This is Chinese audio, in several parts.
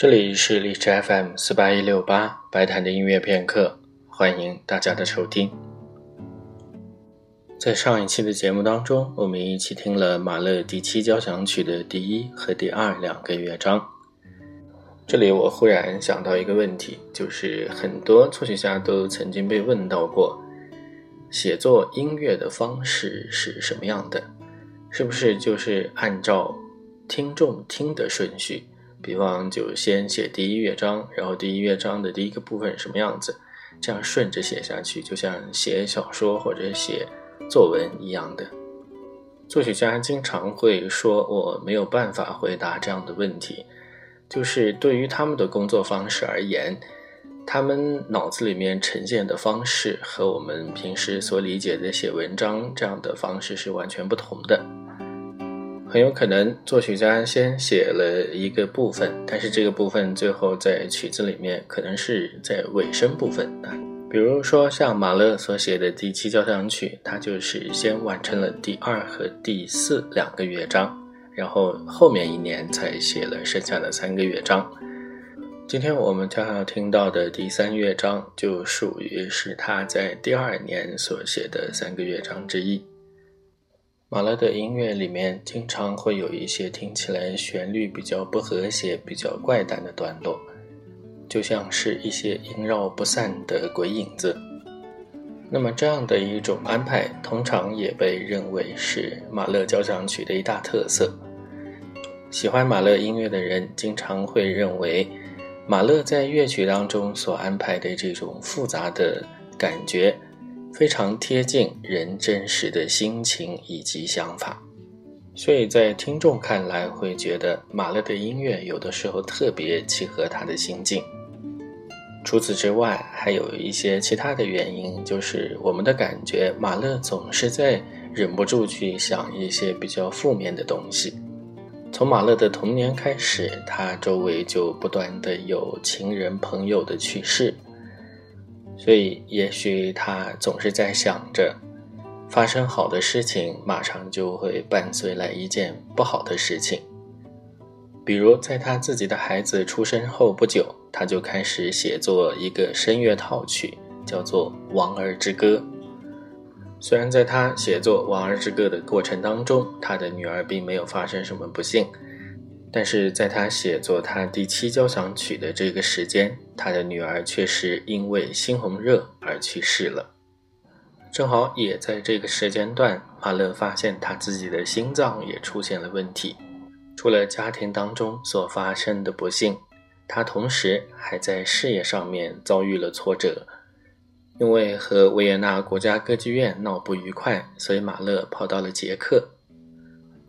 这里是荔枝 FM 四八一六八白谈的音乐片刻，欢迎大家的收听。在上一期的节目当中，我们一起听了马勒第七交响曲的第一和第二两个乐章。这里我忽然想到一个问题，就是很多作曲家都曾经被问到过，写作音乐的方式是什么样的？是不是就是按照听众听的顺序？比方就先写第一乐章，然后第一乐章的第一个部分什么样子，这样顺着写下去，就像写小说或者写作文一样的。作曲家经常会说：“我没有办法回答这样的问题。”就是对于他们的工作方式而言，他们脑子里面呈现的方式和我们平时所理解的写文章这样的方式是完全不同的。很有可能作曲家先写了一个部分，但是这个部分最后在曲子里面可能是在尾声部分啊。比如说像马勒所写的第七交响曲，他就是先完成了第二和第四两个乐章，然后后面一年才写了剩下的三个乐章。今天我们将要听到的第三乐章就属于是他在第二年所写的三个乐章之一。马勒的音乐里面经常会有一些听起来旋律比较不和谐、比较怪诞的段落，就像是一些萦绕不散的鬼影子。那么这样的一种安排，通常也被认为是马勒交响曲的一大特色。喜欢马勒音乐的人经常会认为，马勒在乐曲当中所安排的这种复杂的感觉。非常贴近人真实的心情以及想法，所以在听众看来会觉得马勒的音乐有的时候特别契合他的心境。除此之外，还有一些其他的原因，就是我们的感觉，马勒总是在忍不住去想一些比较负面的东西。从马勒的童年开始，他周围就不断的有情人朋友的去世。所以，也许他总是在想着，发生好的事情，马上就会伴随来一件不好的事情。比如，在他自己的孩子出生后不久，他就开始写作一个声乐套曲，叫做《王儿之歌》。虽然在他写作《王儿之歌》的过程当中，他的女儿并没有发生什么不幸。但是在他写作他第七交响曲的这个时间，他的女儿却是因为猩红热而去世了。正好也在这个时间段，马勒发现他自己的心脏也出现了问题。除了家庭当中所发生的不幸，他同时还在事业上面遭遇了挫折，因为和维也纳国家歌剧院闹不愉快，所以马勒跑到了捷克。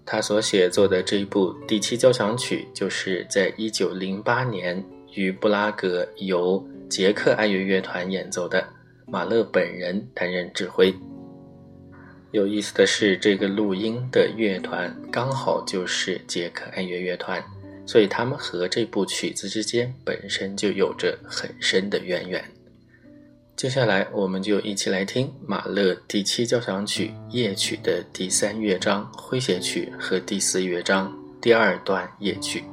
他所写作的这一部第七交响曲，就是在一九零八年于布拉格由捷克爱乐乐团演奏的，马勒本人担任指挥。有意思的是，这个录音的乐团刚好就是捷克爱乐乐团，所以他们和这部曲子之间本身就有着很深的渊源。接下来，我们就一起来听马勒第七交响曲夜曲的第三乐章诙谐曲和第四乐章第二段夜曲。